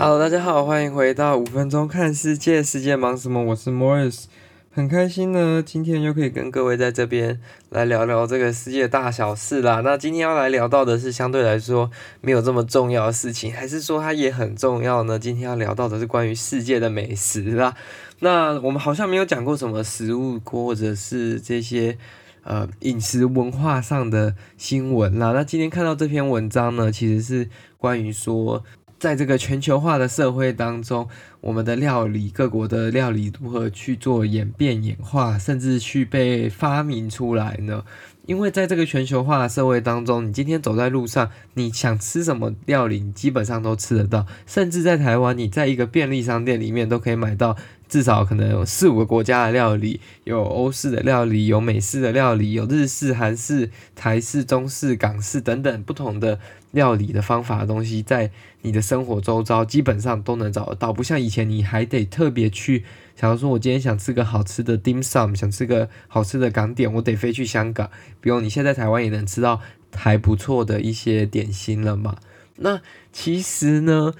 Hello，大家好，欢迎回到五分钟看世界，世界忙什么？我是 Morris，很开心呢，今天又可以跟各位在这边来聊聊这个世界大小事啦。那今天要来聊到的是相对来说没有这么重要的事情，还是说它也很重要呢？今天要聊到的是关于世界的美食啦。那我们好像没有讲过什么食物，或者是这些呃饮食文化上的新闻啦。那今天看到这篇文章呢，其实是关于说。在这个全球化的社会当中，我们的料理，各国的料理如何去做演变、演化，甚至去被发明出来呢？因为在这个全球化的社会当中，你今天走在路上，你想吃什么料理，你基本上都吃得到。甚至在台湾，你在一个便利商店里面都可以买到至少可能有四五个国家的料理，有欧式的料理，有美式的料理，有日式、韩式、台式、中式、港式等等不同的。料理的方法的东西，在你的生活周遭基本上都能找得到，不像以以前你还得特别去。假如说我今天想吃个好吃的 dim sum，想吃个好吃的港点，我得飞去香港。比如你现在台湾也能吃到还不错的一些点心了嘛？那其实呢，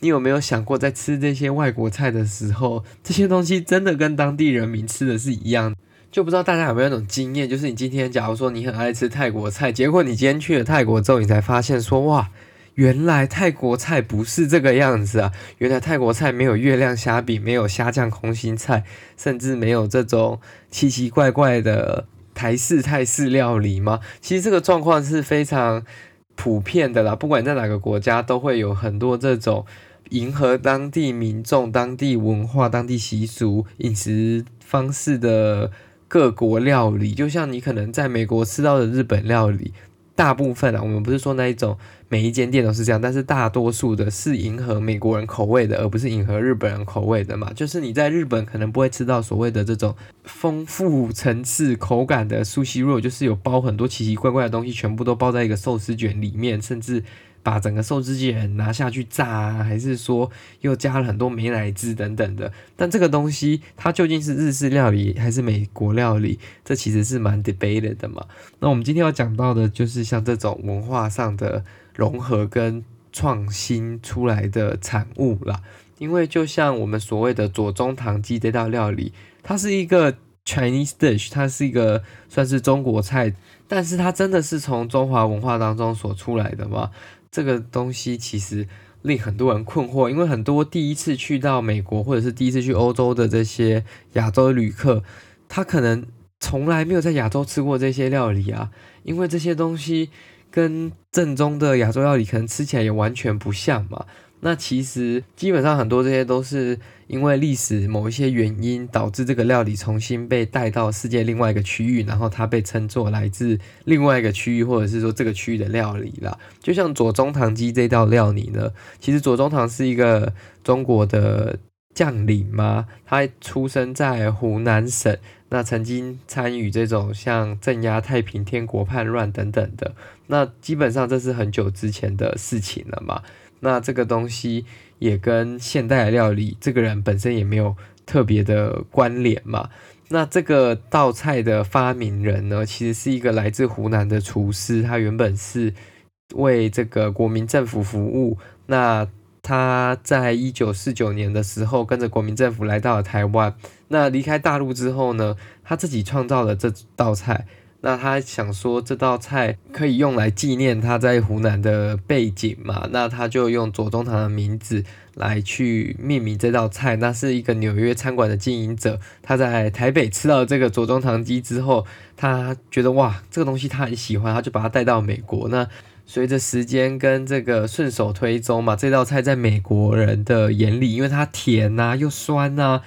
你有没有想过，在吃这些外国菜的时候，这些东西真的跟当地人民吃的是一样？就不知道大家有没有那种经验，就是你今天假如说你很爱吃泰国菜，结果你今天去了泰国之后，你才发现说哇，原来泰国菜不是这个样子啊！原来泰国菜没有月亮虾饼，没有虾酱空心菜，甚至没有这种奇奇怪怪的台式泰式料理吗？其实这个状况是非常普遍的啦，不管在哪个国家，都会有很多这种迎合当地民众、当地文化、当地习俗、饮食方式的。各国料理，就像你可能在美国吃到的日本料理，大部分啊，我们不是说那一种每一间店都是这样，但是大多数的是迎合美国人口味的，而不是迎合日本人口味的嘛。就是你在日本可能不会吃到所谓的这种丰富层次口感的苏西肉就是有包很多奇奇怪怪的东西，全部都包在一个寿司卷里面，甚至。把整个寿司卷拿下去炸啊，还是说又加了很多美乃滋等等的？但这个东西它究竟是日式料理还是美国料理？这其实是蛮 debated 的嘛。那我们今天要讲到的就是像这种文化上的融合跟创新出来的产物啦。因为就像我们所谓的左宗棠鸡这道料理，它是一个 Chinese dish，它是一个算是中国菜，但是它真的是从中华文化当中所出来的吗？这个东西其实令很多人困惑，因为很多第一次去到美国或者是第一次去欧洲的这些亚洲旅客，他可能从来没有在亚洲吃过这些料理啊，因为这些东西跟正宗的亚洲料理可能吃起来也完全不像嘛。那其实基本上很多这些都是因为历史某一些原因导致这个料理重新被带到世界另外一个区域，然后它被称作来自另外一个区域，或者是说这个区域的料理啦。就像左宗棠鸡这道料理呢，其实左宗棠是一个中国的将领嘛，他出生在湖南省，那曾经参与这种像镇压太平天国叛乱等等的，那基本上这是很久之前的事情了嘛。那这个东西也跟现代料理，这个人本身也没有特别的关联嘛。那这个道菜的发明人呢，其实是一个来自湖南的厨师，他原本是为这个国民政府服务。那他在一九四九年的时候，跟着国民政府来到了台湾。那离开大陆之后呢，他自己创造了这道菜。那他想说这道菜可以用来纪念他在湖南的背景嘛？那他就用左宗棠的名字来去命名这道菜。那是一个纽约餐馆的经营者，他在台北吃到这个左宗棠鸡之后，他觉得哇，这个东西他很喜欢，他就把它带到美国。那随着时间跟这个顺手推舟嘛，这道菜在美国人的眼里，因为它甜呐又酸呐。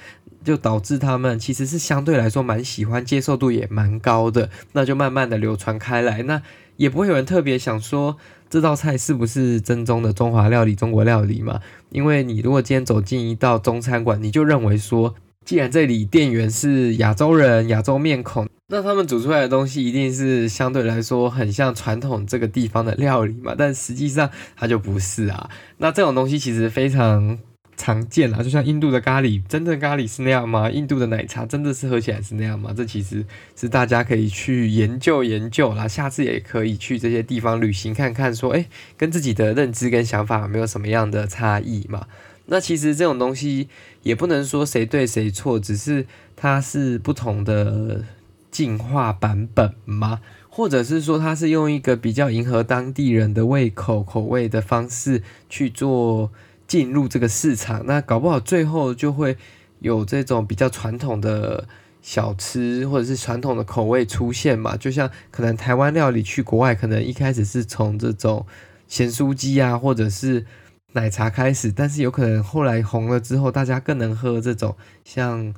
就导致他们其实是相对来说蛮喜欢，接受度也蛮高的，那就慢慢的流传开来。那也不会有人特别想说这道菜是不是正宗的中华料理、中国料理嘛？因为你如果今天走进一道中餐馆，你就认为说，既然这里店员是亚洲人、亚洲面孔，那他们煮出来的东西一定是相对来说很像传统这个地方的料理嘛？但实际上它就不是啊。那这种东西其实非常。常见啦，就像印度的咖喱，真的咖喱是那样吗？印度的奶茶真的是喝起来是那样吗？这其实是大家可以去研究研究啦。下次也可以去这些地方旅行看看，说，诶，跟自己的认知跟想法有没有什么样的差异嘛？那其实这种东西也不能说谁对谁错，只是它是不同的进化版本嘛，或者是说它是用一个比较迎合当地人的胃口口味的方式去做进入这个市场，那搞不好最后就会有这种比较传统的小吃或者是传统的口味出现嘛，就像可能台湾料理去国外，可能一开始是从这种咸酥鸡啊，或者是奶茶开始，但是有可能后来红了之后，大家更能喝这种像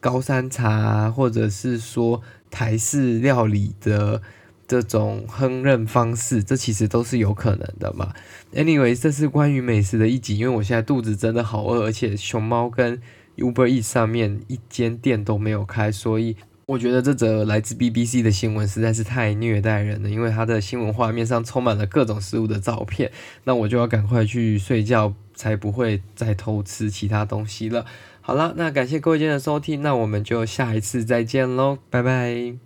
高山茶，或者是说台式料理的这种烹饪方式，这其实都是有可能的嘛。Anyway，这是关于美食的一集，因为我现在肚子真的好饿，而且熊猫跟 Uber Eat 上面一间店都没有开，所以我觉得这则来自 BBC 的新闻实在是太虐待人了。因为它的新闻画面上充满了各种食物的照片，那我就要赶快去睡觉，才不会再偷吃其他东西了。好了，那感谢各位今天的收听，那我们就下一次再见喽，拜拜。